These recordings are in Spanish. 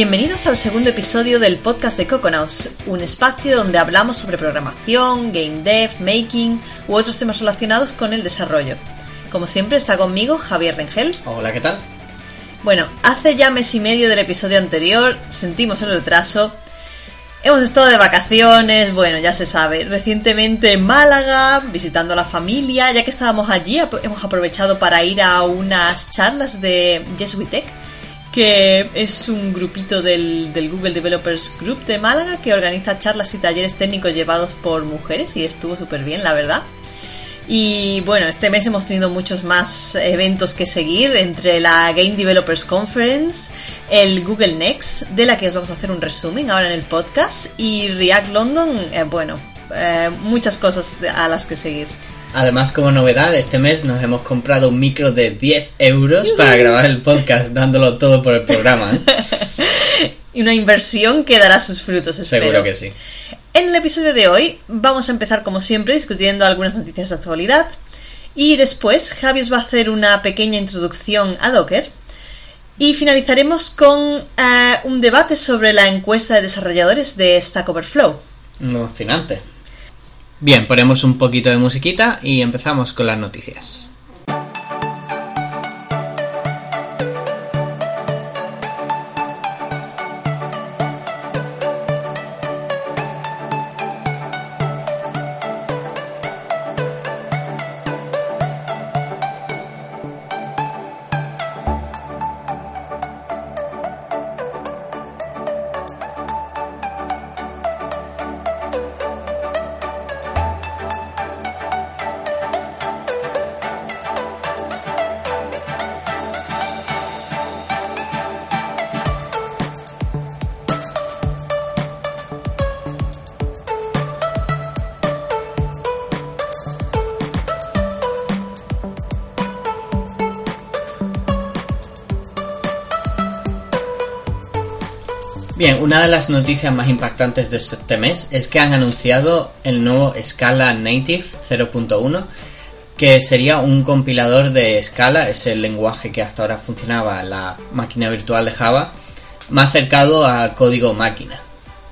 Bienvenidos al segundo episodio del podcast de Coconaus, un espacio donde hablamos sobre programación, game dev, making u otros temas relacionados con el desarrollo. Como siempre está conmigo Javier Rengel. Hola, ¿qué tal? Bueno, hace ya mes y medio del episodio anterior, sentimos el retraso. Hemos estado de vacaciones, bueno, ya se sabe, recientemente en Málaga, visitando a la familia, ya que estábamos allí, hemos aprovechado para ir a unas charlas de Jesuitech, que es un grupito del, del, Google Developers Group de Málaga que organiza charlas y talleres técnicos llevados por mujeres y estuvo súper bien, la verdad. Y bueno, este mes hemos tenido muchos más eventos que seguir, entre la Game Developers Conference, el Google Next, de la que os vamos a hacer un resumen ahora en el podcast, y React London, eh, bueno, eh, muchas cosas a las que seguir. Además, como novedad, este mes nos hemos comprado un micro de 10 euros para grabar el podcast, dándolo todo por el programa. ¿eh? y una inversión que dará sus frutos, espero. Seguro que sí. En el episodio de hoy vamos a empezar como siempre discutiendo algunas noticias de actualidad y después Javi os va a hacer una pequeña introducción a Docker y finalizaremos con uh, un debate sobre la encuesta de desarrolladores de Stack Overflow. Emocionante. Bien, ponemos un poquito de musiquita y empezamos con las noticias. Una de las noticias más impactantes de este mes es que han anunciado el nuevo Scala Native 0.1, que sería un compilador de Scala, es el lenguaje que hasta ahora funcionaba en la máquina virtual de Java, más acercado a código máquina.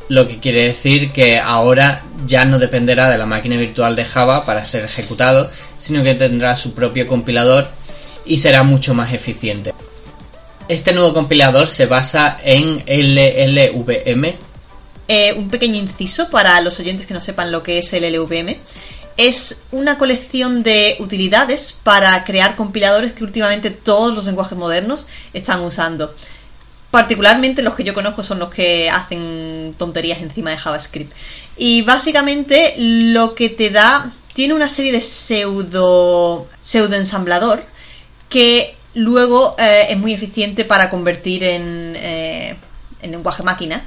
Lo que quiere decir que ahora ya no dependerá de la máquina virtual de Java para ser ejecutado, sino que tendrá su propio compilador y será mucho más eficiente. Este nuevo compilador se basa en LLVM. Eh, un pequeño inciso para los oyentes que no sepan lo que es LLVM. Es una colección de utilidades para crear compiladores que últimamente todos los lenguajes modernos están usando. Particularmente los que yo conozco son los que hacen tonterías encima de JavaScript. Y básicamente lo que te da tiene una serie de pseudo pseudo ensamblador que Luego eh, es muy eficiente para convertir en, eh, en, lenguaje máquina.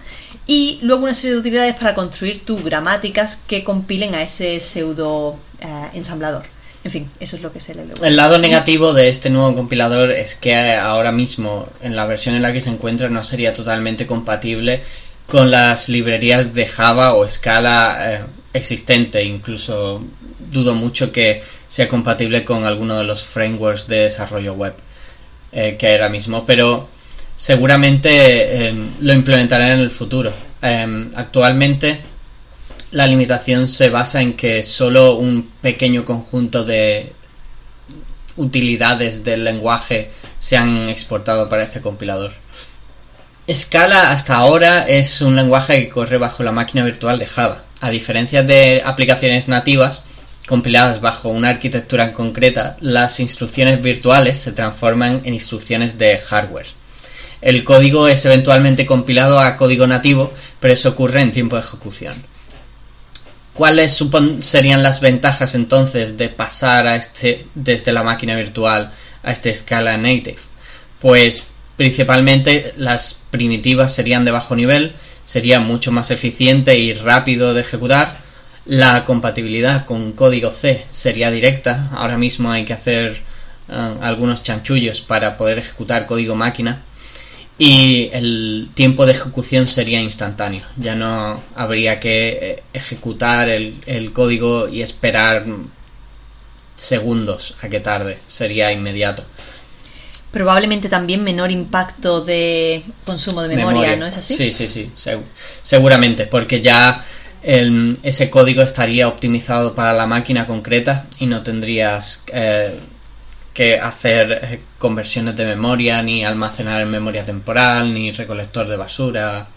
Y luego una serie de utilidades para construir tus gramáticas que compilen a ese pseudo eh, ensamblador. En fin, eso es lo que el LLVM. El lado negativo de este nuevo compilador es que ahora mismo, en la versión en la que se encuentra, no sería totalmente compatible con las librerías de Java o Scala existente. Incluso dudo mucho que sea compatible con alguno de los frameworks de desarrollo web. Eh, que ahora mismo, pero seguramente em, lo implementarán en el futuro. Em, actualmente la limitación se basa en que solo un pequeño conjunto de utilidades del lenguaje se han exportado para este compilador. Scala hasta ahora es un lenguaje que corre bajo la máquina virtual de Java. A diferencia de aplicaciones nativas, compiladas bajo una arquitectura concreta, las instrucciones virtuales se transforman en instrucciones de hardware. El código es eventualmente compilado a código nativo, pero eso ocurre en tiempo de ejecución. ¿Cuáles serían las ventajas entonces de pasar a este, desde la máquina virtual a esta escala native? Pues principalmente las primitivas serían de bajo nivel, sería mucho más eficiente y rápido de ejecutar, la compatibilidad con código C sería directa. Ahora mismo hay que hacer eh, algunos chanchullos para poder ejecutar código máquina. Y el tiempo de ejecución sería instantáneo. Ya no habría que eh, ejecutar el, el código y esperar segundos a que tarde. Sería inmediato. probablemente también menor impacto de consumo de memoria, ¿no es así? Sí, sí, sí, seguramente, porque ya ese código estaría optimizado para la máquina concreta y no tendrías eh, que hacer eh, conversiones de memoria, ni almacenar en memoria temporal, ni recolector de basura.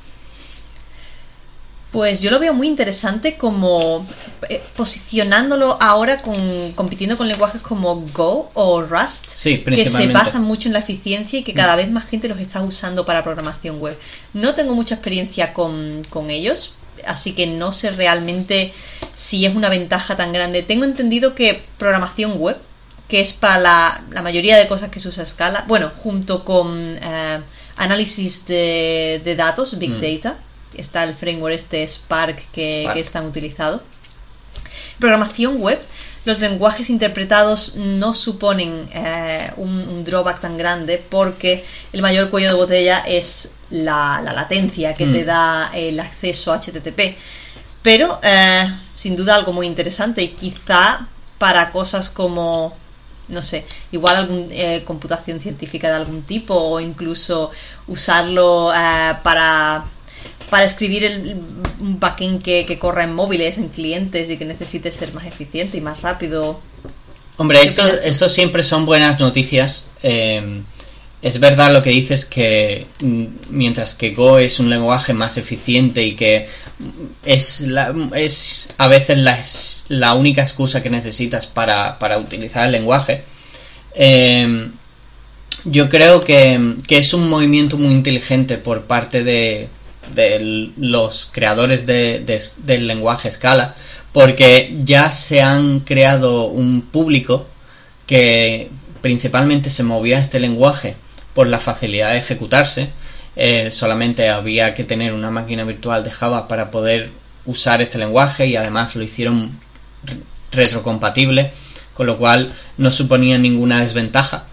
Pues yo lo veo muy interesante como eh, posicionándolo ahora con, compitiendo con lenguajes como Go o Rust, que se basan mucho en la eficiencia y que cada mm. vez más gente los está usando para programación web. No tengo mucha experiencia con, con ellos, así que no sé realmente si es una ventaja tan grande. Tengo entendido que programación web, que es para la, mayoría de cosas que se usa Scala, bueno, junto con eh, análisis de, datos, Big mm. Data, está el framework este Spark que, que es tan utilizado. Programación web, los lenguajes interpretados no suponen eh, un, drawback tan grande porque el mayor cuello de botella es la, latencia que te mm. da el acceso a HTTP. Pero eh, sin duda algo muy interesante y quizá para cosas como no sé, igual alguna eh, computación científica de algún tipo o incluso usarlo para para escribir el, un backend que, que corra en móviles, en clientes y que necesite ser más eficiente y más rápido. Hombre, esto, esto siempre son buenas noticias. Eh, es verdad lo que dices que mm, mientras que Go es un lenguaje más eficiente y que es, la, es a veces la, la única excusa que necesitas para, para utilizar el lenguaje, eh, yo creo que, que, es un movimiento muy inteligente por parte de, de los creadores de, del lenguaje Scala, porque ya se han creado un público que principalmente se movía este lenguaje por la facilidad de ejecutarse. Eh, solamente había que tener una máquina virtual de Java para poder usar este lenguaje y además lo hicieron retrocompatible, con lo cual no suponía ninguna desventaja.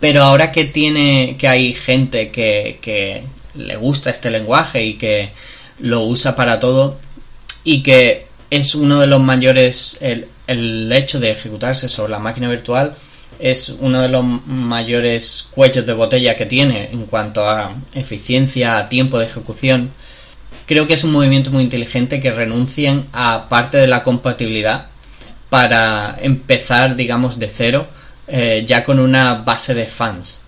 Pero ahora que tiene que hay gente que, le gusta este lenguaje y que lo usa para todo y que es uno de los mayores, el, el hecho de ejecutarse sobre la máquina virtual es uno de los mayores cuellos de botella que tiene en cuanto a eficiencia, a tiempo de ejecución. Creo que es un movimiento muy inteligente que renuncien a parte de la compatibilidad para empezar, digamos, de cero, eh, ya con una base de fans.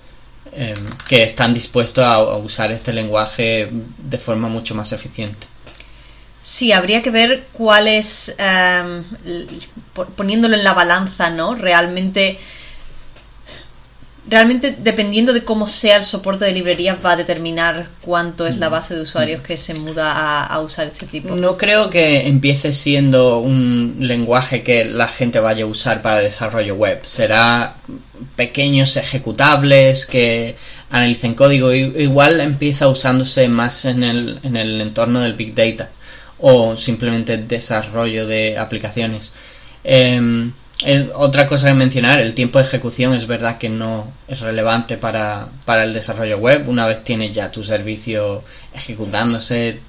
Em, que están dispuestos a, usar este lenguaje de forma mucho más eficiente. Sí, habría que ver cuál es, em, poniéndolo en la balanza, ¿no? Realmente realmente dependiendo de cómo sea el soporte de librerías va a determinar cuánto es la mm. base de usuarios que se muda a, usar este tipo. No creo que empiece siendo un lenguaje que la gente vaya a usar para desarrollo web. Será pequeños ejecutables que analicen código. Igual empieza usándose más en el, en el entorno del Big Data o simplemente desarrollo de aplicaciones. Otra cosa que mencionar, el tiempo de ejecución es verdad que no es relevante para, para el desarrollo web. Una vez tienes ya tu servicio ejecutándose,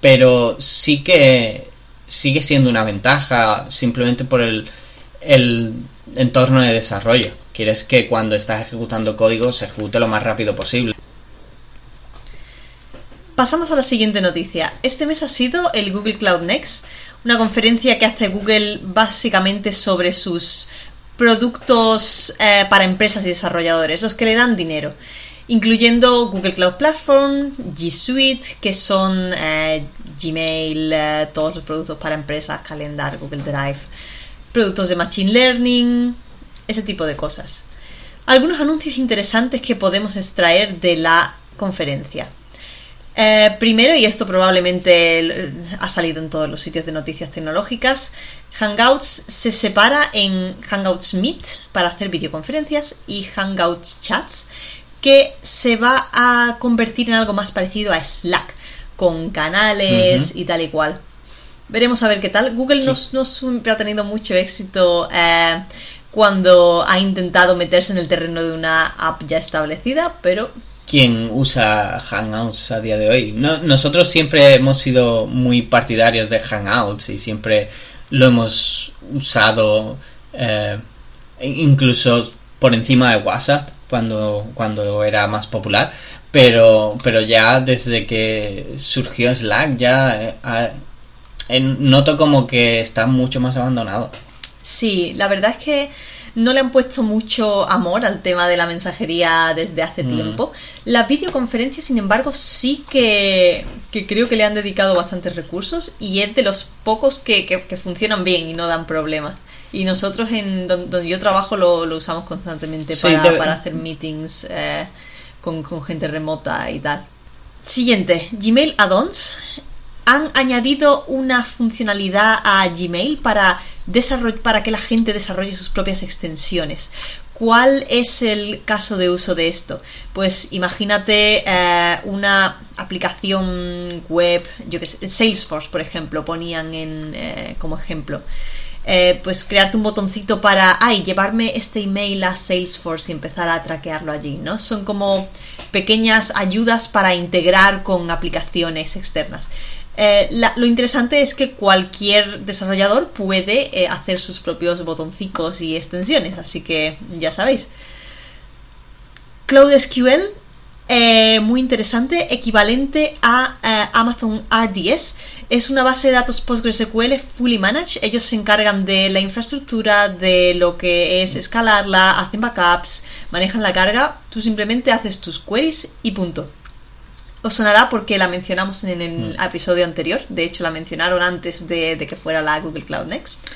pero sí que sigue siendo una ventaja simplemente por el, el entorno de desarrollo. Quieres que cuando estás ejecutando código se ejecute lo más rápido posible. Pasamos a la siguiente noticia. Este mes ha sido el Google Cloud Next, una conferencia que hace Google básicamente sobre sus productos eh, para empresas y desarrolladores, los que le dan dinero, incluyendo Google Cloud Platform, G Suite, que son eh, Gmail, eh, todos los productos para empresas, Calendar, Google Drive, productos de Machine Learning, ese tipo de cosas. Algunos anuncios interesantes que podemos extraer de la conferencia. Eh, primero, y esto probablemente ha salido en todos los sitios de noticias tecnológicas, Hangouts se separa en Hangouts Meet para hacer videoconferencias y Hangouts Chats, que se va a convertir en algo más parecido a Slack, con canales y tal y cual. Veremos a ver qué tal. Google no, siempre ha tenido mucho éxito eh, cuando ha intentado meterse en el terreno de una app ya establecida, pero quien usa Hangouts a día de hoy. nosotros siempre hemos sido muy partidarios de Hangouts y siempre lo hemos usado eh, incluso por encima de WhatsApp. cuando, cuando era más popular, pero, pero ya desde que surgió Slack ya eh, noto como que está mucho más abandonado. Sí, la verdad es que no le han puesto mucho amor al tema de la mensajería desde hace mm. tiempo. Las videoconferencias, sin embargo, sí que, creo que le han dedicado bastantes recursos y es de los pocos que, funcionan bien y no dan problemas. Y nosotros en donde, yo trabajo lo, usamos constantemente para, hacer meetings eh, con, con gente remota y tal. Siguiente, Gmail Add-ons han añadido una funcionalidad a Gmail para para que la gente desarrolle sus propias extensiones. ¿Cuál es el caso de uso de esto? Pues imagínate eh, una aplicación web, yo que sé, Salesforce, por ejemplo, ponían en, eh, como ejemplo. Eh, pues crearte un botoncito para, ay, llevarme este email a Salesforce y empezar a traquearlo allí, ¿no? Son como pequeñas ayudas para integrar con aplicaciones externas. Eh, lo interesante es que cualquier desarrollador puede eh, hacer sus propios botoncicos y extensiones, así que ya sabéis. Cloud SQL, eh, muy interesante, equivalente a Amazon RDS. Es una base de datos PostgreSQL fully managed. Ellos se encargan de la infraestructura, de lo que es escalarla, hacen backups, manejan la carga. Tú simplemente haces tus queries y punto. Os sonará porque la mencionamos en el mm. episodio anterior. De hecho, la mencionaron antes de, que fuera la Google Cloud Next.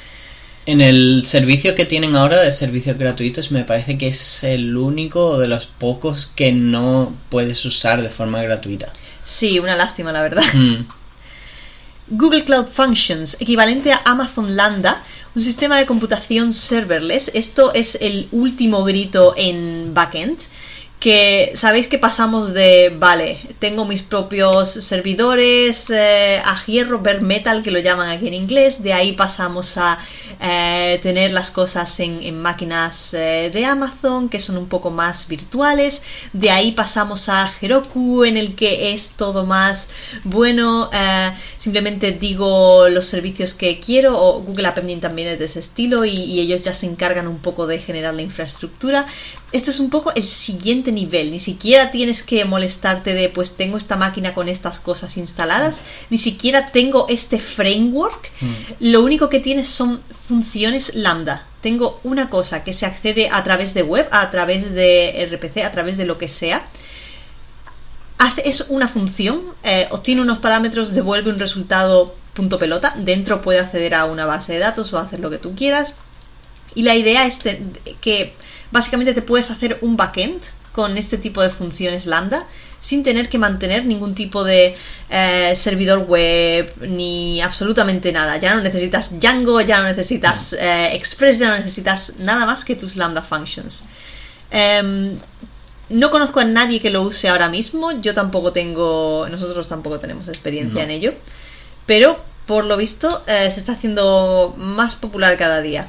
En el servicio que tienen ahora de servicios gratuitos, me parece que es el único de los pocos que no puedes usar de forma gratuita. Sí, una lástima, la verdad. Mm. Google Cloud Functions, equivalente a Amazon Lambda, un sistema de computación serverless. Esto es el último grito en backend que sabéis que pasamos de, vale, tengo mis propios servidores eh, a hierro, bare metal, que lo llaman aquí en inglés, de ahí pasamos a eh, tener las cosas en, máquinas eh, de Amazon, que son un poco más virtuales, de ahí pasamos a Heroku, en el que es todo más bueno, simplemente digo los servicios que quiero, o Google App Engine también es de ese estilo, y, y ellos ya se encargan un poco de generar la infraestructura. Esto es un poco el siguiente nivel, ni siquiera tienes que molestarte de pues tengo esta máquina con estas cosas instaladas, ni siquiera tengo este framework, mm. lo único que tienes son funciones lambda. Tengo una cosa que se accede a través de web, a través de RPC, a través de lo que sea. Hace, es una función, eh, obtiene unos parámetros, devuelve un resultado punto pelota. Dentro puede acceder a una base de datos o hacer lo que tú quieras. Y la idea es que básicamente te puedes hacer un backend con este tipo de funciones lambda sin tener que mantener ningún tipo de eh, servidor web ni absolutamente nada. Ya no necesitas Django, ya no necesitas eh, Express, ya no necesitas nada más que tus lambda functions. Em, no conozco a nadie que lo use ahora mismo, yo tampoco tengo, nosotros tampoco tenemos experiencia en ello, pero por lo visto eh, se está haciendo más popular cada día.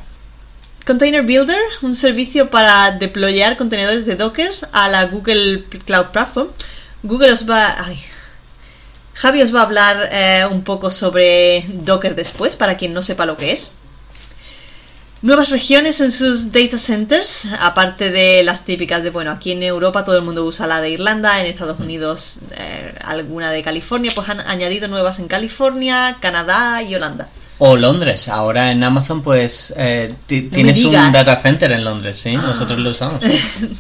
Container Builder, un servicio para deployar contenedores de Docker a la Google Cloud Platform. Google os va. Ay. Javi os va a hablar eh, un poco sobre Docker después, para quien no sepa lo que es. Nuevas regiones en sus data centers, aparte de las típicas de, bueno, aquí en Europa todo el mundo usa la de Irlanda, en Estados Unidos eh, alguna de California, pues han añadido nuevas en California, Canadá y Holanda. O Londres. Ahora en Amazon, pues eh, tienes un data center en Londres, ¿sí? Ah. Nosotros lo usamos.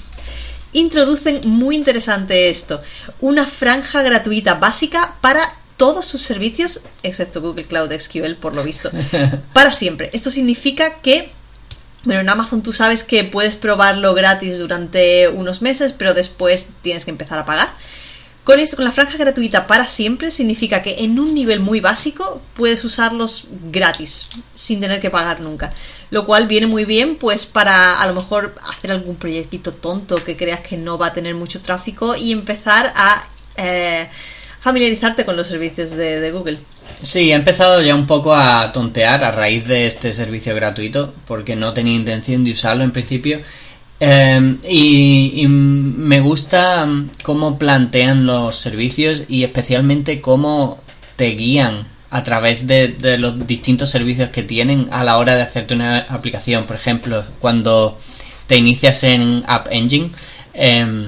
Introducen muy interesante esto: una franja gratuita básica para todos sus servicios, excepto Google Cloud SQL, por lo visto, para siempre. Esto significa que bueno, en Amazon tú sabes que puedes probarlo gratis durante unos meses, pero después tienes que empezar a pagar. Con esto, con la franja gratuita para siempre, significa que en un nivel muy básico puedes usarlos gratis, sin tener que pagar nunca. Lo cual viene muy bien, pues, para a lo mejor hacer algún proyectito tonto que creas que no va a tener mucho tráfico y empezar a eh, familiarizarte con los servicios de, de Google. Sí, he empezado ya un poco a tontear a raíz de este servicio gratuito, porque no tenía intención de usarlo en principio Em, y, me gusta cómo plantean los servicios y especialmente cómo te guían a través de, los distintos servicios que tienen a la hora de hacerte una aplicación. Por ejemplo, cuando te inicias en App Engine, em,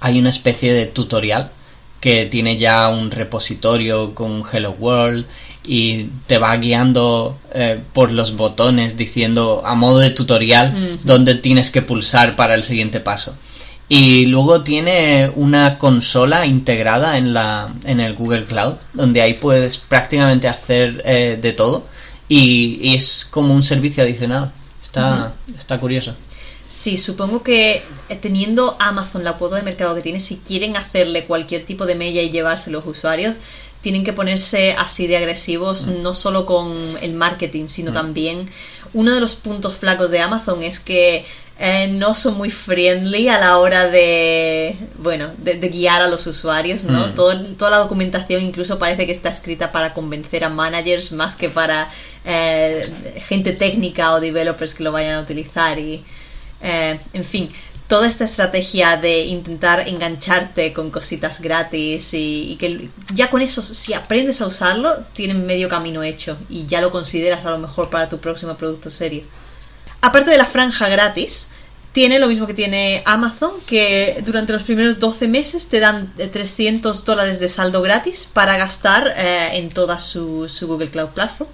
hay una especie de tutorial que tiene ya un repositorio con Hello World y te va guiando eh, por los botones diciendo a modo de tutorial dónde tienes que pulsar para el siguiente paso. Y luego tiene una consola integrada en, la, en el Google Cloud, donde ahí puedes prácticamente hacer eh, de todo y, es como un servicio adicional. Está, está curioso. Sí, supongo que eh, teniendo Amazon la cuota de mercado que tiene, si quieren hacerle cualquier tipo de mella y llevarse los usuarios, tienen que ponerse así de agresivos, mm. no solo con el marketing, sino mm. también uno de los puntos flacos de Amazon es que eh, no son muy friendly a la hora de, bueno, de, guiar a los usuarios, ¿no? Mm. toda la documentación incluso parece que está escrita para convencer a managers más que para eh, gente técnica o developers que lo vayan a utilizar y eh, en fin, toda esta estrategia de intentar engancharte con cositas gratis y, que ya con eso, si aprendes a usarlo, tienes medio camino hecho y ya lo consideras a lo mejor para tu próximo producto serio. Aparte de la franja gratis, tiene lo mismo que tiene Amazon, que durante los primeros 12 meses te dan 300 dólares de saldo gratis para gastar eh, en toda su, Google Cloud Platform.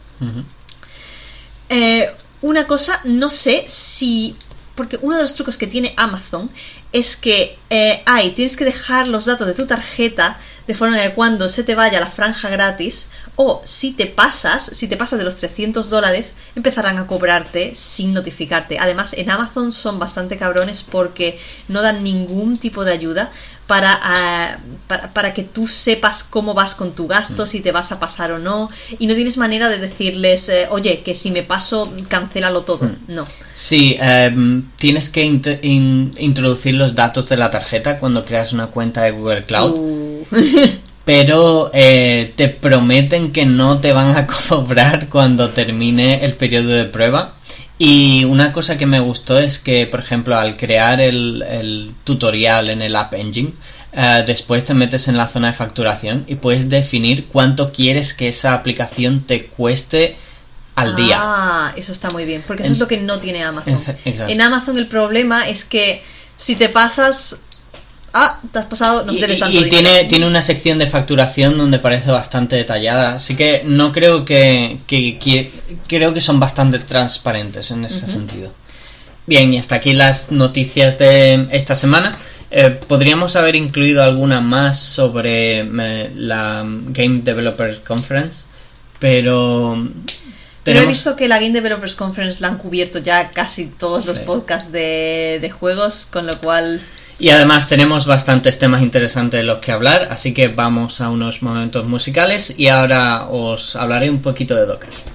Eh, una cosa, no sé si porque uno de los trucos que tiene Amazon es que eh, hay, tienes que dejar los datos de tu tarjeta de forma que cuando se te vaya la franja gratis o si te pasas, si te pasas de los 300 dólares, empezarán a cobrarte sin notificarte. Además, en Amazon son bastante cabrones porque no dan ningún tipo de ayuda para, ah, para, que tú sepas cómo vas con tu gasto, mm. si te vas a pasar o no. Y no tienes manera de decirles, eh, oye, que si me paso, cancélalo todo. Mm. No. Sí, em, tienes que introducir los datos de la tarjeta cuando creas una cuenta de Google Cloud. Uh. pero eh, te prometen que no te van a cobrar cuando termine el periodo de prueba. Y una cosa que me gustó es que, por ejemplo, al crear el, tutorial en el App Engine, eh, después te metes en la zona de facturación y puedes definir cuánto quieres que esa aplicación te cueste al día. Ah, eso está muy bien, porque eso es lo que no tiene Amazon. En Amazon el problema es que si te pasas ah, te has pasado, no y, y tiene, tiene una sección de facturación donde parece bastante detallada, así que no creo que, creo que son bastante transparentes en ese sentido. Bien, y hasta aquí las noticias de esta semana. Eh, podríamos haber incluido alguna más sobre eh, la Game Developers Conference, pero Pero he visto que la Game Developers Conference la han cubierto ya casi todos los podcasts de, de, juegos, con lo cual y además tenemos bastantes temas interesantes de los que hablar, así que vamos a unos momentos musicales y ahora os hablaré un poquito de Docker.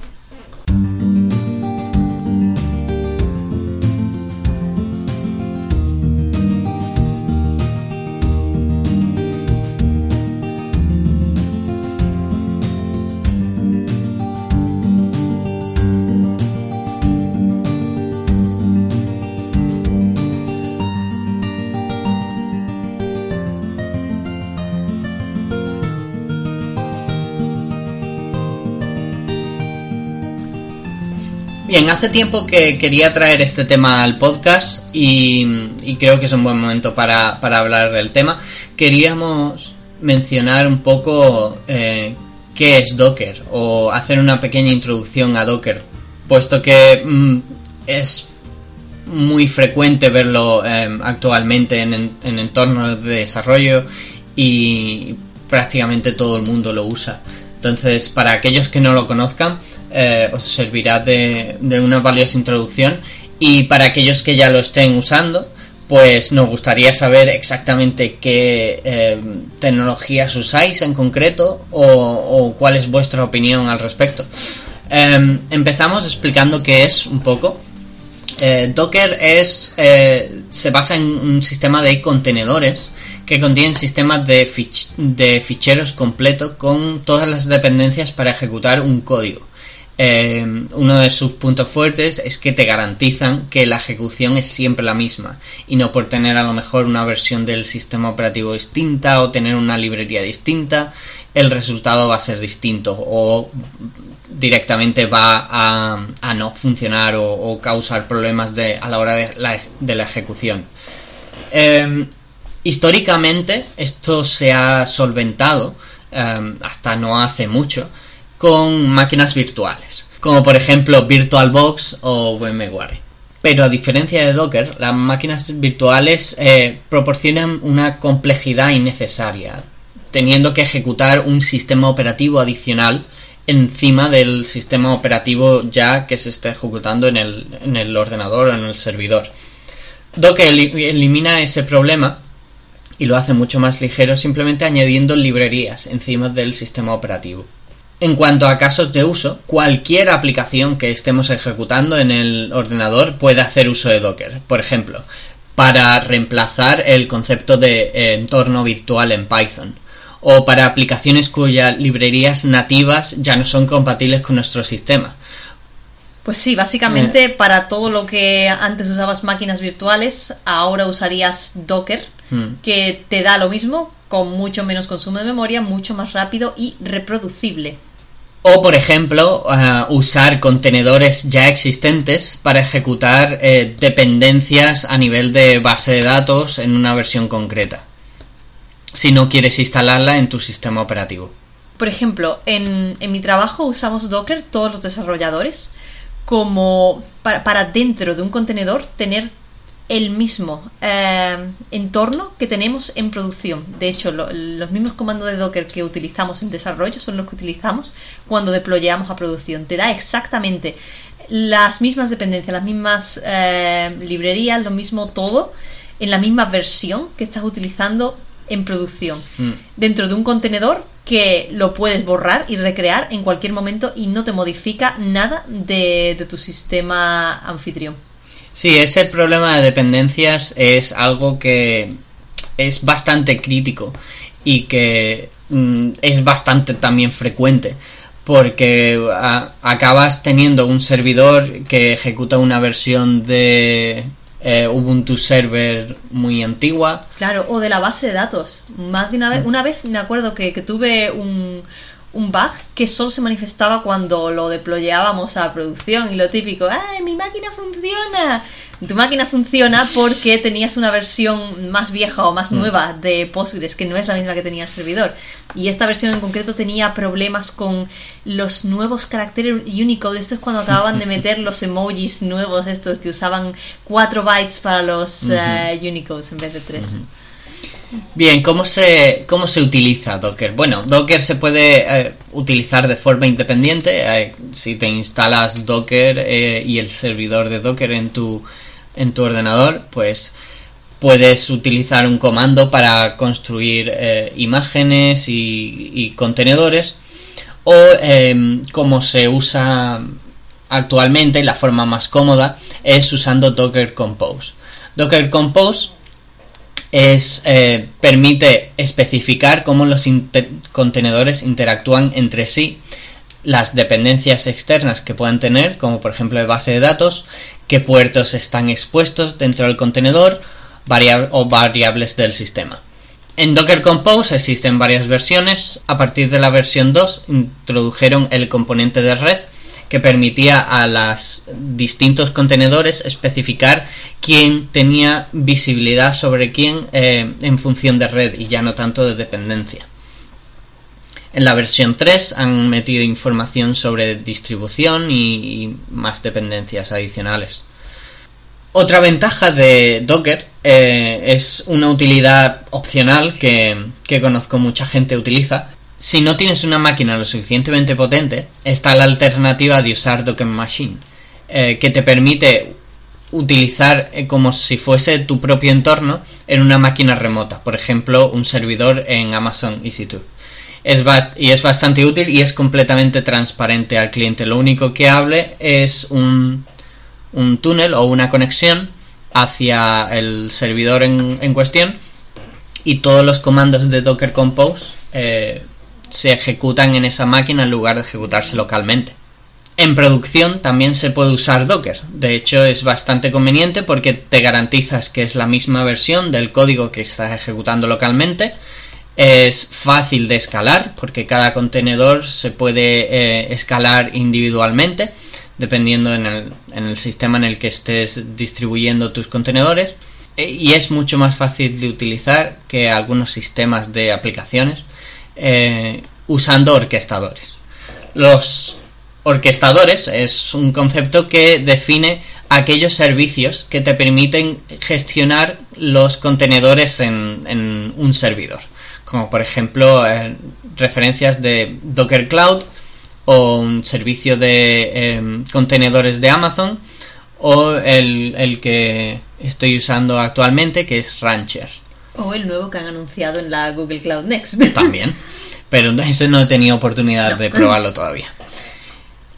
Bien, hace tiempo que quería traer este tema al podcast y, creo que es un buen momento para, hablar del tema. Queríamos mencionar un poco eh, qué es Docker o hacer una pequeña introducción a Docker, puesto que mm, es muy frecuente verlo em, actualmente en, en entornos de desarrollo y prácticamente todo el mundo lo usa. Entonces, para aquellos que no lo conozcan, eh, os servirá de, una valiosa introducción. Y para aquellos que ya lo estén usando, pues nos gustaría saber exactamente qué eh, tecnologías usáis en concreto o, cuál es vuestra opinión al respecto. Em, empezamos explicando qué es un poco. Eh, Docker es se basa en un sistema de contenedores que contienen sistemas de, ficheros completos con todas las dependencias para ejecutar un código. Eh, uno de sus puntos fuertes es que te garantizan que la ejecución es siempre la misma y no por tener a lo mejor una versión del sistema operativo distinta o tener una librería distinta el resultado va a ser distinto o directamente va a, no funcionar o, causar problemas de, a la hora de la, la ejecución. Em, históricamente esto se ha solventado em, hasta no hace mucho con máquinas virtuales, como por ejemplo VirtualBox o VMware. Pero a diferencia de Docker, las máquinas virtuales eh, proporcionan una complejidad innecesaria, teniendo que ejecutar un sistema operativo adicional encima del sistema operativo ya que se está ejecutando en el, en el ordenador o en el servidor. Docker elimina ese problema y lo hace mucho más ligero simplemente añadiendo librerías encima del sistema operativo. En cuanto a casos de uso, cualquier aplicación que estemos ejecutando en el ordenador puede hacer uso de Docker. Por ejemplo, para reemplazar el concepto de entorno virtual en Python o para aplicaciones cuyas librerías nativas ya no son compatibles con nuestro sistema. Pues sí, básicamente eh. para todo lo que antes usabas máquinas virtuales, ahora usarías Docker, hmm. que te da lo mismo, con mucho menos consumo de memoria, mucho más rápido y reproducible. O, por ejemplo, eh, usar contenedores ya existentes para ejecutar eh, dependencias a nivel de base de datos en una versión concreta si no quieres instalarla en tu sistema operativo. Por ejemplo, en, mi trabajo usamos Docker, todos los desarrolladores, como para, dentro de un contenedor tener el mismo eh, entorno que tenemos en producción. De hecho, los mismos comandos de Docker que utilizamos en desarrollo son los que utilizamos cuando deployamos a producción. Te da exactamente las mismas dependencias, las mismas eh, librerías, lo mismo todo, en la misma versión que estás utilizando en producción mm. dentro de un contenedor que lo puedes borrar y recrear en cualquier momento y no te modifica nada de, tu sistema anfitrión. Sí, ese problema de dependencias es algo que es bastante crítico y que mm, es bastante también frecuente porque acabas teniendo un servidor que ejecuta una versión de eh, Ubuntu Server muy antigua. Claro, o de la base de datos. Más de una vez, una vez me acuerdo que, que tuve un, un bug que solo se manifestaba cuando lo deployábamos a producción y lo típico, ¡ay, mi máquina funciona! Tu máquina funciona porque tenías una versión más vieja o más mm. nueva de Postgres, que no es la misma que tenía el servidor. Y esta versión en concreto tenía problemas con los nuevos caracteres Unicode. Esto es cuando acababan de meter los emojis nuevos, estos que usaban 4 bytes para los uh Unicodes en vez de 3. Bien, ¿cómo se, ¿cómo se utiliza Docker? Bueno, Docker se puede eh, utilizar de forma independiente. Eh, si te instalas Docker eh, y el servidor de Docker en tu, en tu ordenador, pues puedes utilizar un comando para construir imágenes y, y, contenedores. O em, como se usa actualmente, la forma más cómoda es usando Docker Compose. Docker Compose es, eh, permite especificar cómo los contenedores interactúan entre sí, las dependencias externas que puedan tener, como por ejemplo de base de datos, qué puertos están expuestos dentro del contenedor o variables del sistema. En Docker Compose existen varias versiones. A partir de la versión 2 introdujeron el componente de red que permitía a los distintos contenedores especificar quién tenía visibilidad sobre quién eh, en función de red y ya no tanto de dependencia. En la versión 3 han metido información sobre distribución y, más dependencias adicionales. Otra ventaja de Docker eh, es una utilidad opcional que, que conozco mucha gente utiliza, si no tienes una máquina lo suficientemente potente, está la alternativa de usar Docker Machine, eh, que te permite utilizar eh, como si fuese tu propio entorno en una máquina remota, por ejemplo, un servidor en Amazon EC2. Es y es bastante útil y es completamente transparente al cliente. Lo único que hable es un, un túnel o una conexión hacia el servidor en, en, cuestión y todos los comandos de Docker Compose eh, se ejecutan en esa máquina en lugar de ejecutarse localmente. En producción también se puede usar Docker. De hecho, es bastante conveniente porque te garantizas que es la misma versión del código que estás ejecutando localmente. Es fácil de escalar porque cada contenedor se puede eh, escalar individualmente dependiendo en el, sistema en el que estés distribuyendo tus contenedores. eh, y es mucho más fácil de utilizar que algunos sistemas de aplicaciones eh, usando orquestadores. Los orquestadores es un concepto que define aquellos servicios que te permiten gestionar los contenedores en, un servidor, como por ejemplo eh, referencias de Docker Cloud o un servicio de em, contenedores de Amazon o el, el, que estoy usando actualmente que es Rancher. O el nuevo que han anunciado en la Google Cloud Next. También, pero ese no he tenido oportunidad de probarlo todavía.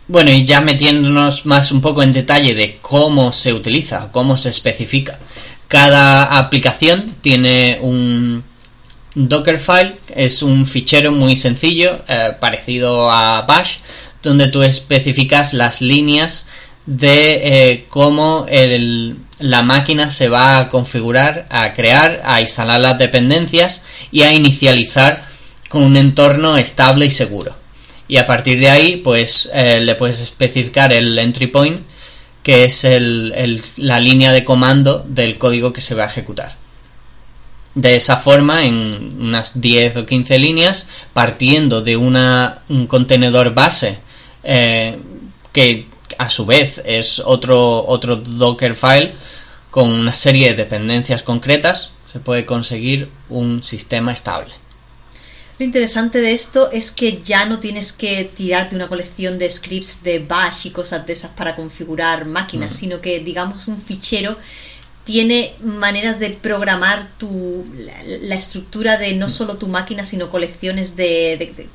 Bueno, y ya metiéndonos más un poco en detalle de cómo se utiliza, cómo se especifica. Cada aplicación tiene un Dockerfile, es un fichero muy sencillo, eh, parecido a Bash, donde tú especificas las líneas de eh, cómo la máquina se va a configurar, a crear, a instalar las dependencias y a inicializar con un entorno estable y seguro y a partir de ahí pues eh, le puedes especificar el entry point que es la línea de comando del código que se va a ejecutar. De esa forma, en unas 10 o 15 líneas, partiendo de un contenedor base eh, que a su vez es otro, otro Docker file con una serie de dependencias concretas, se puede conseguir un sistema estable. Lo interesante de esto es que ya no tienes que tirarte una colección de scripts de bash y cosas de esas para configurar máquinas, sino que digamos un fichero tiene maneras de programar tu, la, estructura de no solo tu máquina, sino colecciones de,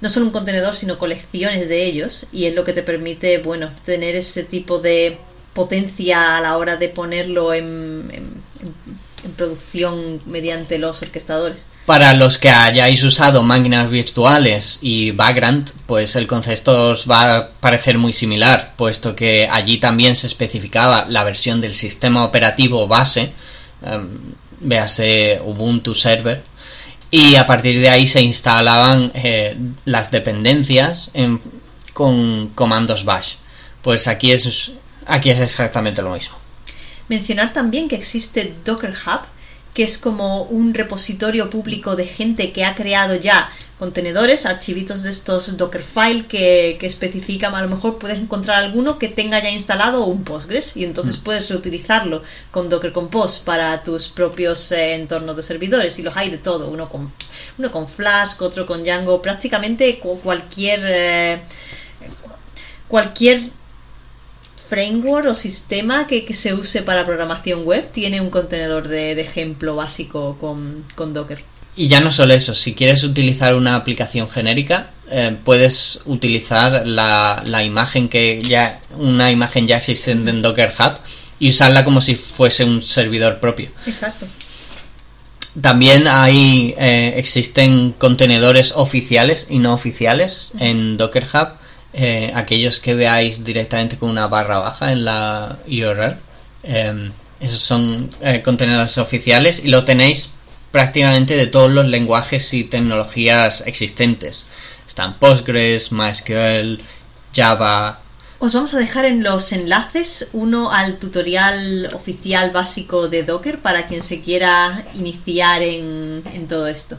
no solo un contenedor, sino colecciones de ellos, y es lo que te permite, bueno, tener ese tipo de potencia a la hora de ponerlo en producción mediante los orquestadores. Para los que hayáis usado máquinas virtuales y Vagrant, pues el concepto os va a parecer muy similar, puesto que allí también se especificaba la versión del sistema operativo base, em, véase Ubuntu Server, y a partir de ahí se instalaban eh, las dependencias con comandos bash. Pues aquí es, aquí es exactamente lo mismo. Mencionar también que existe Docker Hub, que es como un repositorio público de gente que ha creado ya contenedores, archivitos de estos Dockerfile que, que especifican, a lo mejor puedes encontrar alguno que tenga ya instalado un Postgres y entonces mm. puedes reutilizarlo con Docker Compose para tus propios eh, entornos de servidores y los hay de todo, uno con, uno con Flask, otro con Django, prácticamente cualquier... Eh, cualquier framework o sistema que, se use para programación web tiene un contenedor de, ejemplo básico con, Docker. Y ya no solo eso, si quieres utilizar una aplicación genérica, eh, puedes utilizar la, imagen que ya, una imagen ya existente en Docker Hub y usarla como si fuese un servidor propio. Exacto. También hay, eh, existen contenedores oficiales y no oficiales en Docker Hub eh, aquellos que veáis directamente con una barra baja en la URL. Em, esos son eh, contenedores oficiales y lo tenéis prácticamente de todos los lenguajes y tecnologías existentes. Están Postgres, MySQL, Java. Os vamos a dejar en los enlaces uno al tutorial oficial básico de Docker para quien se quiera iniciar en todo esto.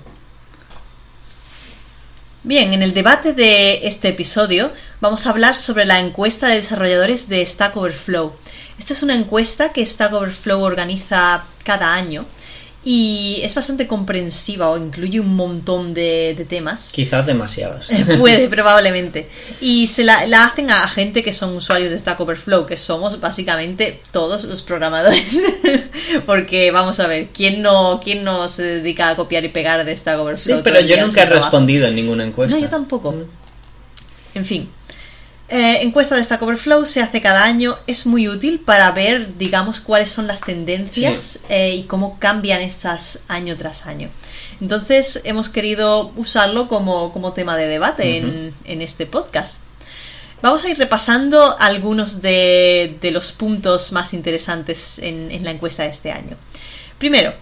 Bien, en el debate de este episodio vamos a hablar sobre la encuesta de desarrolladores de Stack Overflow. Esta es una encuesta que Stack Overflow organiza cada año y es bastante comprensiva o incluye un montón de, temas. Quizás demasiados. Puede, probablemente. Y se la, hacen a gente que son usuarios de Stack Overflow, que somos básicamente todos los programadores. Porque vamos a ver, ¿quién no, ¿quién no se dedica a copiar y pegar de Stack Overflow? Sí, pero yo nunca he respondido en ninguna encuesta. No, yo tampoco. Mm. En fin. Eh, encuesta de Stack Overflow se hace cada año, es muy útil para ver, digamos, cuáles son las tendencias eh, y cómo cambian estas año tras año. Entonces hemos querido usarlo como, tema de debate en, este podcast. Vamos a ir repasando algunos de, los puntos más interesantes en, en la encuesta de este año. Primero,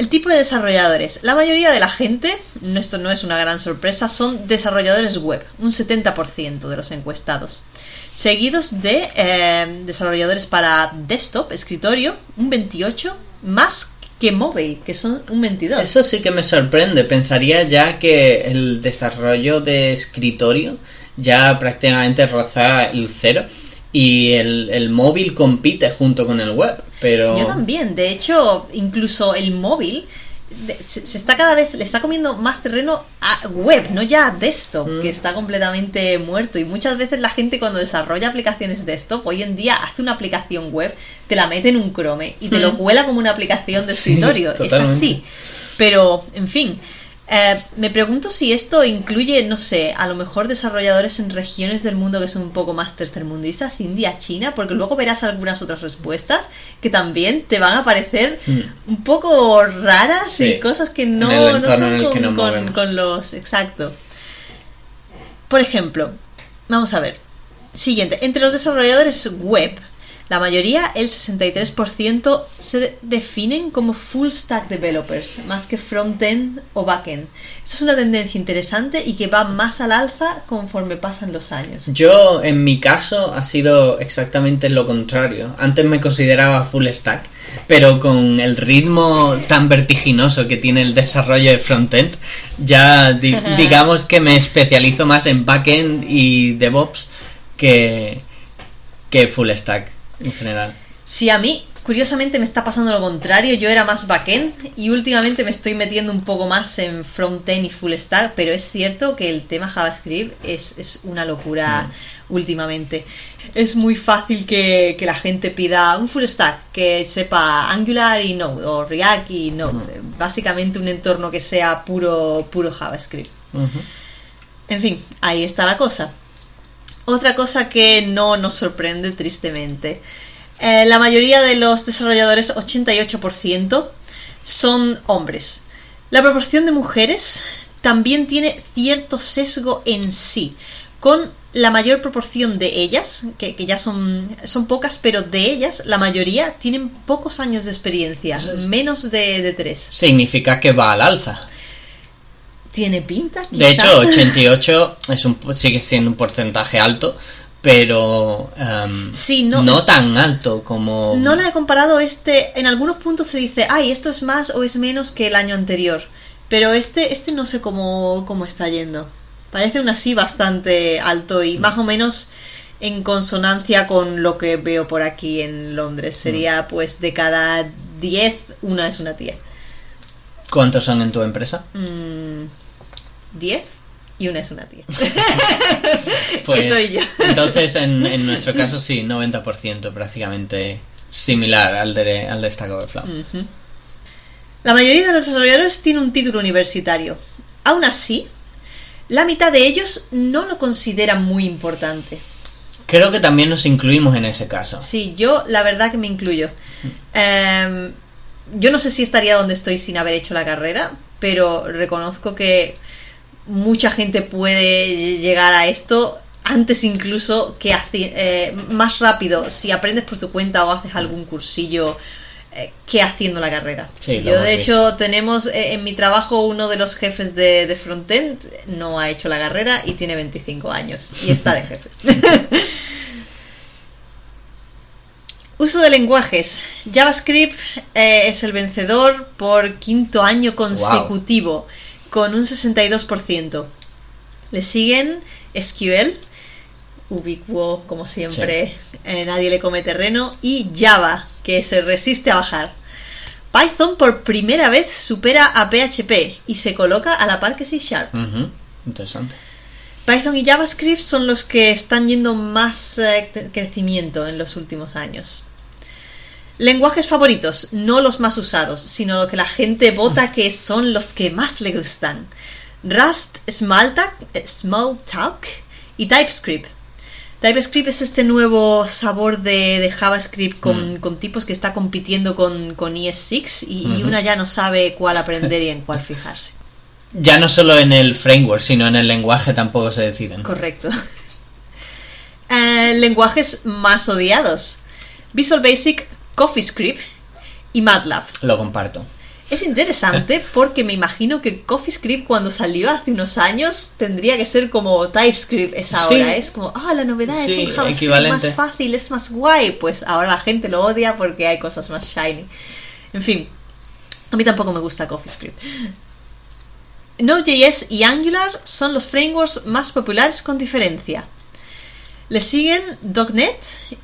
el tipo de desarrolladores. La mayoría de la gente, esto no es una gran sorpresa, son desarrolladores web, un 70% de los encuestados. Seguidos de eh, desarrolladores para desktop, escritorio, un 28%, más que móvil, que son un 22. Eso sí que me sorprende. Pensaría ya que el desarrollo de escritorio ya prácticamente roza el cero y el, el móvil compite junto con el web. Pero Yo también, de hecho, incluso el móvil se, se está cada vez, le está comiendo más terreno a web, no ya a desktop, Mm. que está completamente muerto. Y muchas veces la gente cuando desarrolla aplicaciones desktop, hoy en día hace una aplicación web, te la mete en un Chrome y te lo Mm. cuela como una aplicación de Sí, escritorio. es así. Pero, en fin. Eh, me pregunto si esto incluye, no sé, a lo mejor desarrolladores en regiones del mundo que son un poco más tercermundistas, India, China, porque luego verás algunas otras respuestas que también te van a parecer Mm. un poco raras Sí, y cosas que no, no son con, con los... Exacto. Por ejemplo, vamos a ver. Siguiente, entre los desarrolladores web, la mayoría, el 63%, se definen como full stack developers, más que front-end o back-end. Eso es una tendencia interesante y que va más al alza conforme pasan los años. Yo, en mi caso, ha sido exactamente lo contrario. Antes me consideraba full stack, pero con el ritmo tan vertiginoso que tiene el desarrollo de frontend, ya di- digamos que me especializo más en backend y DevOps que, que full stack en general. Si a mí, curiosamente, me está pasando lo contrario, yo era más backend y últimamente me estoy metiendo un poco más en frontend y full stack, pero es cierto que el tema JavaScript es, es una locura últimamente. Es muy fácil que, que la gente pida un full stack que sepa Angular y Node o React y Node. Básicamente un entorno que sea puro, puro JavaScript. En fin, ahí está la cosa. Otra cosa que no nos sorprende tristemente. Eh, la mayoría de los desarrolladores, 88%, son hombres. La proporción de mujeres también tiene cierto sesgo en sí, con la mayor proporción de ellas, que, que ya son, son pocas, pero de ellas la mayoría tienen pocos años de experiencia, menos de, de tres. Significa que va al alza. ¿Tiene pinta? De quizá? hecho, 88 es un, sigue siendo un porcentaje alto, pero em, Sí, no- tan alto como... No la he comparado este. En algunos puntos se dice, ay, esto es más o es menos que el año anterior. Pero este, este no sé cómo, cómo está yendo. Parece aún así bastante alto y más o menos en consonancia con lo que veo por aquí en Londres. Sería pues de cada 10, una es una tía. ¿Cuántos son en tu empresa? Mm, 10 y una es una tía. Pues, que soy yo. Entonces, en, en nuestro caso, sí, 90% prácticamente similar al de, al de Stack Overflow. La mayoría de los desarrolladores tiene un título universitario. Aún así, la mitad de ellos no lo consideran muy importante. Creo que también nos incluimos en ese caso. Sí, yo la verdad que me incluyo. Em, yo no sé si estaría donde estoy sin haber hecho la carrera, pero reconozco que mucha gente puede llegar a esto antes incluso que eh, más rápido si aprendes por tu cuenta o haces algún cursillo eh, que haciendo la carrera. Sí, Yo de visto. hecho tenemos eh, en mi trabajo uno de los jefes de, de frontend no ha hecho la carrera y tiene 25 años y está de jefe. Uso de lenguajes. JavaScript eh, es el vencedor por quinto año consecutivo, con un 62%. Le siguen SQL, ubicuo como siempre, eh, nadie le come terreno, y Java, que se resiste a bajar. Python por primera vez supera a PHP y se coloca a la par que C Sharp. Interesante. Python y JavaScript son los que están yendo más eh, crecimiento en los últimos años. Lenguajes favoritos, no los más usados, sino lo que la gente vota que son los que más le gustan. Rust, Smalltalk, eh, Smalltalk y TypeScript. TypeScript es este nuevo sabor de, de JavaScript con, con tipos que está compitiendo con, con ES6 y, una ya no sabe cuál aprender y en cuál fijarse. Ya no solo en el framework, sino en el lenguaje tampoco se deciden. Correcto. Eh, lenguajes más odiados. Visual Basic, CoffeeScript y MATLAB. Lo comparto. Es interesante porque me imagino que CoffeeScript cuando salió hace unos años tendría que ser como TypeScript es Sí. ahora. Es como, ah, la novedad Sí, es un JavaScript más fácil, es más guay. Pues ahora la gente lo odia porque hay cosas más shiny. En fin, a mí tampoco me gusta CoffeeScript. Node.js y Angular son los frameworks más populares con diferencia. Le siguen .NET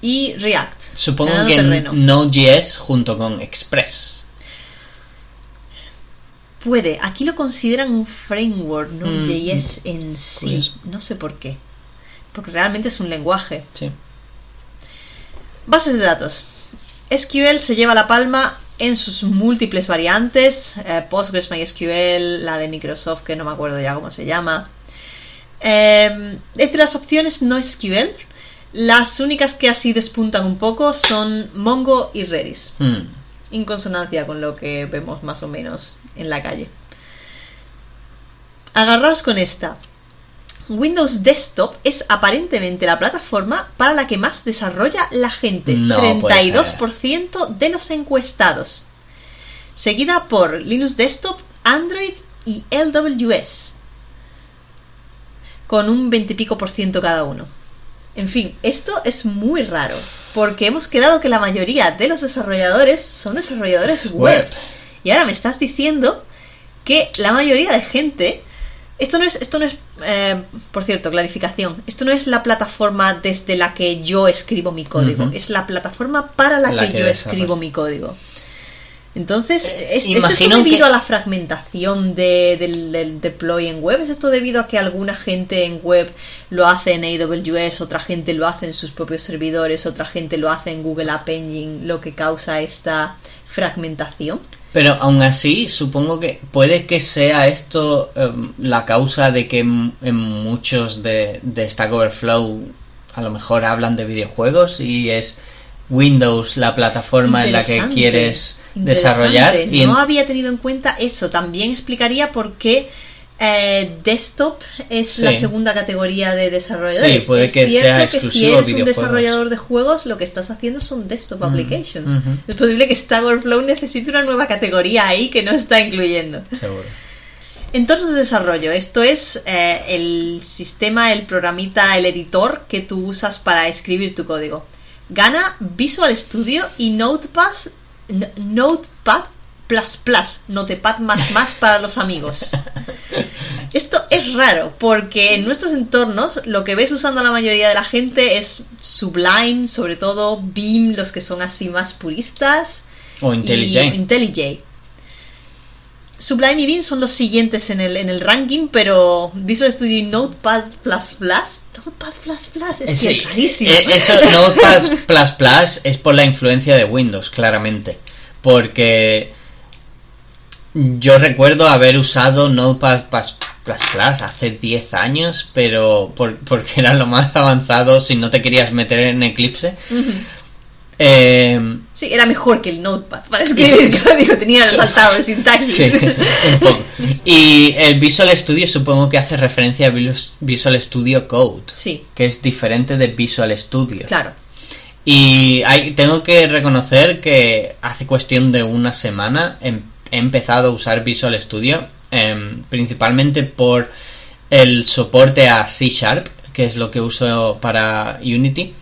y React. Supongo que. Node.js junto con Express. Puede, aquí lo consideran un framework, Mm, Node.js en sí. curioso. No sé por qué. Porque realmente es un lenguaje. Sí. Bases de datos. SQL se lleva la palma en sus múltiples variantes. eh, Postgres, MySQL, la de Microsoft, que no me acuerdo ya cómo se llama. Eh, entre las opciones no SQL, las únicas que así despuntan un poco son Mongo y Redis. Mm. En consonancia con lo que vemos más o menos en la calle. Agarraos con esta. Windows Desktop es aparentemente la plataforma para la que más desarrolla la gente. No puede 32% de los encuestados. Seguida por Linux Desktop, Android y LWS. Con un 20 y pico por ciento cada uno. En fin, esto es muy raro. Porque hemos quedado que la mayoría de los desarrolladores son desarrolladores web. Web. Y ahora me estás diciendo que la mayoría de gente. Esto no es, esto no es, eh, por cierto, clarificación. Esto no es la plataforma desde la que yo escribo mi código. Es la plataforma para la, La que, que yo escribo mi código. Entonces, Eh, ¿es, ¿es esto debido que- a la fragmentación de- del, del deploy en web? ¿Es esto debido a que alguna gente en web lo hace en AWS, otra gente lo hace en sus propios servidores, otra gente lo hace en Google App Engine, lo que causa esta fragmentación? Pero aún así, supongo que puede que sea esto em, la causa de que en, en muchos de, de Stack Overflow a lo mejor hablan de videojuegos y es Windows la plataforma en la que quieres desarrollar. Y No había tenido en cuenta eso. También explicaría por qué eh, desktop es Sí. la segunda categoría de desarrolladores. Sí, puede es que cierto sea que si eres un desarrollador de juegos, lo que estás haciendo son desktop applications. ujú. Es posible que Stack Overflow necesite una nueva categoría ahí que no está incluyendo. Seguro. Entornos de desarrollo. Esto es eh, el sistema, el programita, el editor que tú usas para escribir tu código. Gana Visual Studio y Notepad, Notepad Plus Plus, Notepad más más para los amigos. Esto es raro porque en nuestros entornos lo que ves usando la mayoría de la gente es Sublime, sobre todo Beam, los que son así más puristas. O. IntelliJ. Sublime y Beam son los siguientes en el, en el ranking, pero Visual Studio y Notepad Plus Plus. Notepad Plus Plus, es que Sí, es rarísimo. eh, Eso, Notepad Plus Plus es por la influencia de Windows, claramente. Porque yo recuerdo haber usado Notepad Plus Plus Plus hace 10 años, pero por- porque era lo más avanzado si no te querías meter en Eclipse. Eh, Sí, era mejor que el Notepad para escribir Sí. código, tenía saltado de sintaxis. Sí, un poco. Y el Visual Studio supongo que hace referencia a Vis- Visual Studio Code, Sí, que es diferente de Visual Studio. claro. Y hay- tengo que reconocer que hace cuestión de una semana em- he empezado a usar Visual Studio, em, principalmente por el soporte a C Sharp, que es lo que uso para Unity.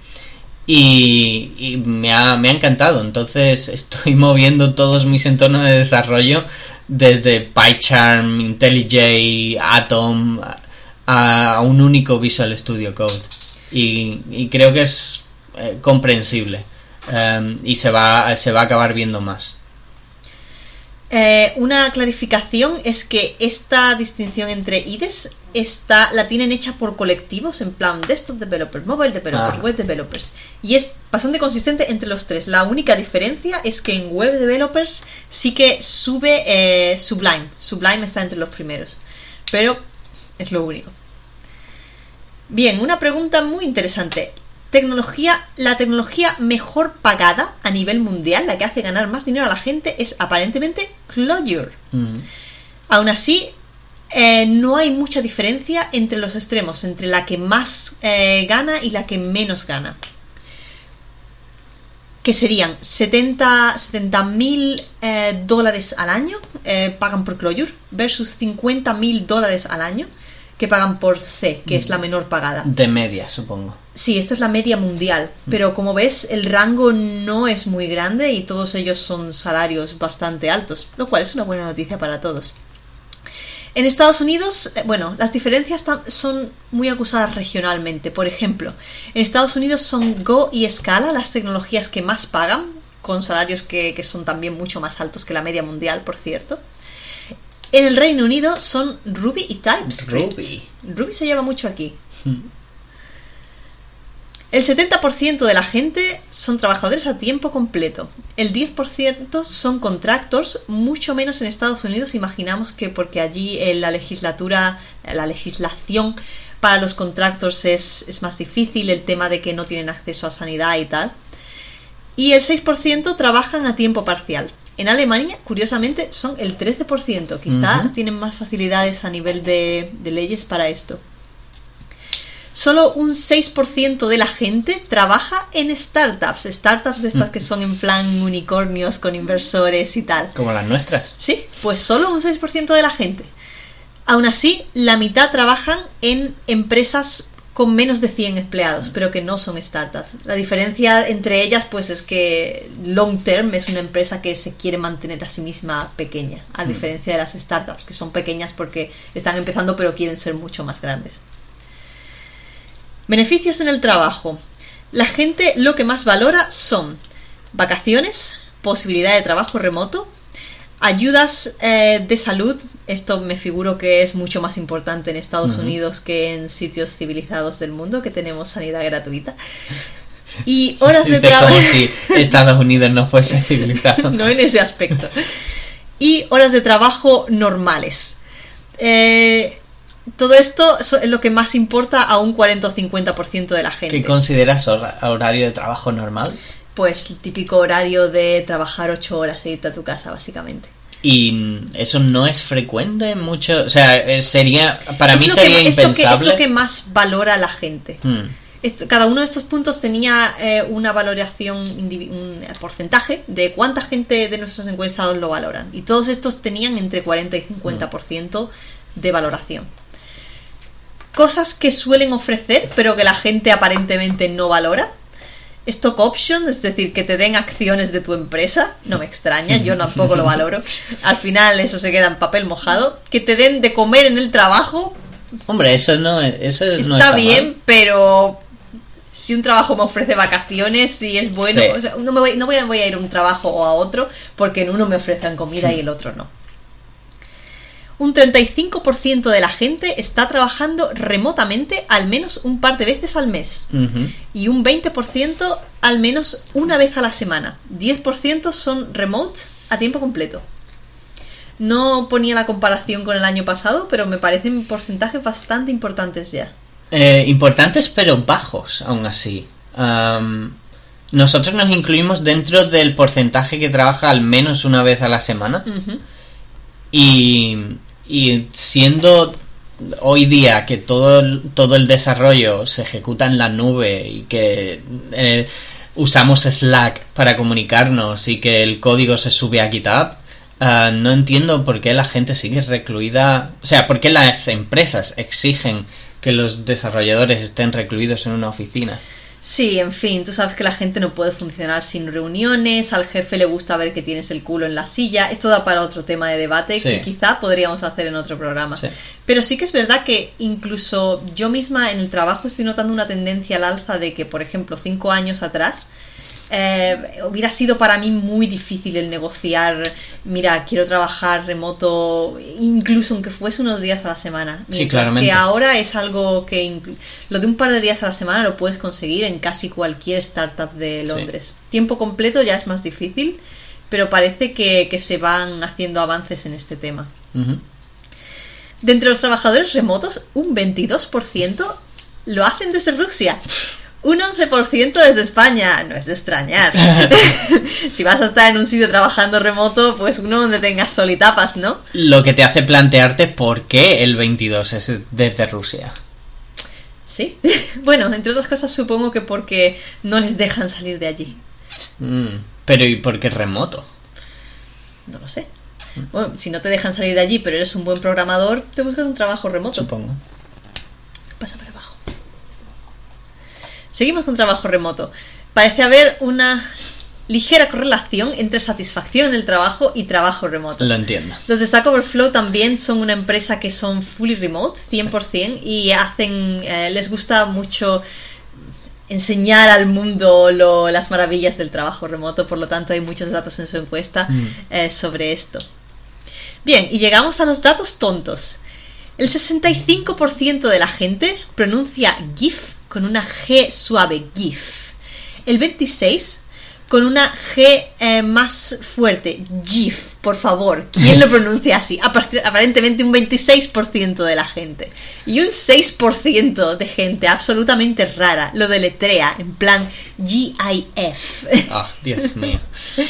Y, me, ha, me ha encantado. Entonces estoy moviendo todos mis entornos de desarrollo desde PyCharm, IntelliJ, Atom a, un único Visual Studio Code. Y, y creo que es eh, comprensible. Em, y se va, se va a acabar viendo más. Eh, una clarificación es que esta distinción entre IDES está, la tienen hecha por colectivos, en plan desktop developers, mobile developers, Ah. web developers. Y es bastante consistente entre los tres. La única diferencia es que en web developers sí que sube eh, Sublime. Sublime está entre los primeros. Pero es lo único. Bien, una pregunta muy interesante. Tecnología, la tecnología mejor pagada a nivel mundial, la que hace ganar más dinero a la gente, es aparentemente Clojure. Mm. Aún así, eh, no hay mucha diferencia entre los extremos, entre la que más eh, gana y la que menos gana. Que serían 70 mil dólares al año eh, pagan por Clojure versus 50 mil dólares al año que pagan por C, que es la menor pagada. De media, supongo. Sí, esto es la media mundial, pero como ves, el rango no es muy grande y todos ellos son salarios bastante altos, lo cual es una buena noticia para todos. En Estados Unidos, eh, bueno, las diferencias son muy acusadas regionalmente. Por ejemplo, en Estados Unidos son Go y Scala las tecnologías que más pagan, con salarios que, que son también mucho más altos que la media mundial, por cierto. En el Reino Unido son Ruby y TypeScript. Ruby. Ruby se lleva mucho aquí. Mm. El 70% de la gente son trabajadores a tiempo completo. El 10% son contractors, mucho menos en Estados Unidos. Imaginamos que porque allí eh, la legislatura, la legislación para los contractors es, es más difícil, el tema de que no tienen acceso a sanidad y tal. Y el 6% trabajan a tiempo parcial. En Alemania, curiosamente, son el 13%. Quizá tienen más facilidades a nivel de, de leyes para esto. Solo un 6% de la gente trabaja en startups. Startups de estas que son en plan unicornios con inversores y tal. Como las nuestras. Sí, pues solo un 6% de la gente. Aún así, la mitad trabajan en empresas con menos de 100 empleados, pero que no son startups. La diferencia entre ellas, pues, es que Long Term es una empresa que se quiere mantener a sí misma pequeña, a diferencia de las startups, que son pequeñas porque están empezando, pero quieren ser mucho más grandes. Beneficios en el trabajo. La gente lo que más valora son vacaciones, posibilidad de trabajo remoto, ayudas eh, de salud. Esto me figuro que es mucho más importante en Estados. Unidos que en sitios civilizados del mundo, que tenemos sanidad gratuita. Y horas de trabajo. como si Estados Unidos no fuese civilizado. no en ese aspecto. Y horas de trabajo normales. Eh, todo esto es lo que más importa a un 40 o 50% de la gente. ¿Qué consideras hora- horario de trabajo normal? Pues el típico horario de trabajar 8 horas e irte a tu casa, básicamente. Y eso no es frecuente mucho. O sea, eh, sería. Para Es mí que- sería es lo que- es impensable. lo que más valora la gente. Hmm. Esto- cada uno de estos puntos tenía eh, una valoración, un porcentaje de cuánta gente de nuestros encuestados lo valoran. Y todos estos tenían entre 40 y 50% de valoración. Cosas que suelen ofrecer, pero que la gente aparentemente no valora. Stock options, es decir, que te den acciones de tu empresa, no me extraña, yo tampoco lo valoro. Al final eso se queda en papel mojado. Que te den de comer en el trabajo, Hombre, eso no, es- eso no está, está bien, mal. pero si un trabajo me ofrece vacaciones y es bueno, Sí. o sea, no, me voy, no voy, a, voy a ir a un trabajo o a otro porque en uno me ofrecen comida y el otro no. Un 35% de la gente está trabajando remotamente al menos un par de veces al mes y un 20% al menos una vez a la semana. 10% son remote a tiempo completo. No ponía la comparación con el año pasado, pero me parecen porcentajes bastante importantes ya. Eh, importantes pero bajos, aún así. Nosotros nos incluimos dentro del porcentaje que trabaja al menos una vez a la semana. Y, y siendo hoy día que todo el, todo el desarrollo se ejecuta en la nube y que eh, usamos Slack para comunicarnos y que el código se sube a GitHub, ah, no entiendo por qué la gente sigue recluida. O sea, por qué las empresas exigen que los desarrolladores estén recluidos en una oficina. Sí, en fin, tú sabes que la gente no puede funcionar sin reuniones, al jefe le gusta ver que tienes el culo en la silla, esto da para otro tema de debate Sí. que quizá podríamos hacer en otro programa. Sí. Pero sí que es verdad que incluso yo misma en el trabajo estoy notando una tendencia al alza de que, por ejemplo, cinco años atrás eh, hubiera sido para mí muy difícil el negociar, mira, quiero trabajar remoto, incluso aunque fuese unos días a la semana. Sí, claramente. que ahora es algo que lo de un par de días a la semana lo puedes conseguir en casi cualquier startup de Sí. Londres. Tiempo completo ya es más difícil, pero parece que, que se van haciendo avances en este tema. De entre los trabajadores remotos, un 22% lo hacen desde Rusia. Un 11% desde España. No es de extrañar. si vas a estar en un sitio trabajando remoto, pues uno donde tengas sol y tapas, ¿no? Lo que te hace plantearte por qué el 22 es desde Rusia. Sí. bueno, entre otras cosas supongo que porque no les dejan salir de allí. Mm, pero ¿y por qué remoto? No lo sé. Bueno, si no te dejan salir de allí, pero eres un buen programador, te buscas un trabajo remoto. Supongo. Seguimos con trabajo remoto. Parece haber una ligera correlación entre satisfacción en el trabajo y trabajo remoto. Lo entiendo. Los de Stack Overflow también son una empresa que son fully remote, 100%, y hacen, eh, les gusta mucho enseñar al mundo lo- las maravillas del trabajo remoto, por lo tanto hay muchos datos en su encuesta Mm. eh, sobre esto. Bien, y llegamos a los datos tontos. El 65% de la gente pronuncia GIF con una G suave, GIF. El 26% con una G eh, más fuerte, GIF, por favor. ¿Quién lo pronuncia así? Apar- Aparentemente un 26% de la gente. Y un 6% de gente absolutamente rara lo deletrea en plan GIF. Ah, Dios mío.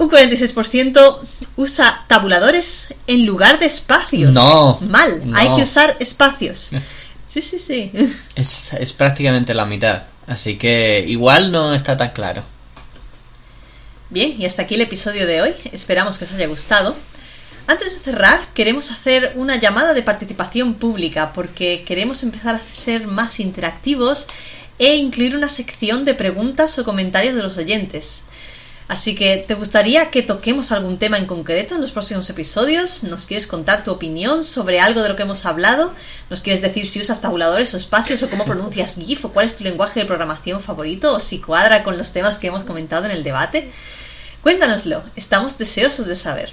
Un 46% usa tabuladores en lugar de espacios. No, Mal. no. Hay que usar espacios. Sí, sí, sí. Es, es prácticamente la mitad. Así que igual no está tan claro. Bien, y hasta aquí el episodio de hoy. Esperamos que os haya gustado. Antes de cerrar, queremos hacer una llamada de participación pública porque queremos empezar a ser más interactivos e incluir una sección de preguntas o comentarios de los oyentes. Así que, ¿te gustaría que toquemos algún tema en concreto en los próximos episodios? ¿Nos quieres contar tu opinión sobre algo de lo que hemos hablado? ¿Nos quieres decir si usas tabuladores o espacios o cómo pronuncias GIF o cuál es tu lenguaje de programación favorito o si cuadra con los temas que hemos comentado en el debate? Cuéntanoslo, estamos deseosos de saber.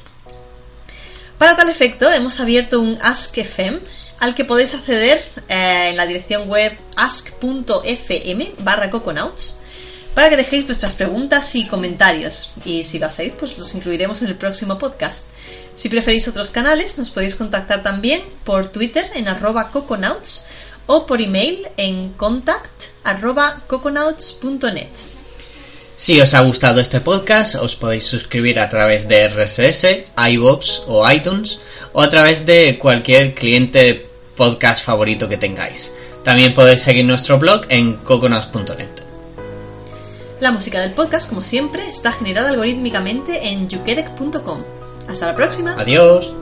Para tal efecto, hemos abierto un Ask.fm al que podéis acceder eh, en la dirección web ask.fm barra para que dejéis vuestras preguntas y comentarios. Y si lo hacéis, pues los incluiremos en el próximo podcast. Si preferís otros canales, nos podéis contactar también por Twitter en arroba coconauts o por email en contact coconauts.net. Si os ha gustado este podcast, os podéis suscribir a través de RSS, iVoox o iTunes o a través de cualquier cliente podcast favorito que tengáis. También podéis seguir nuestro blog en coconauts.net. La música del podcast, como siempre, está generada algorítmicamente en yukedec.com. Hasta la próxima. Adiós.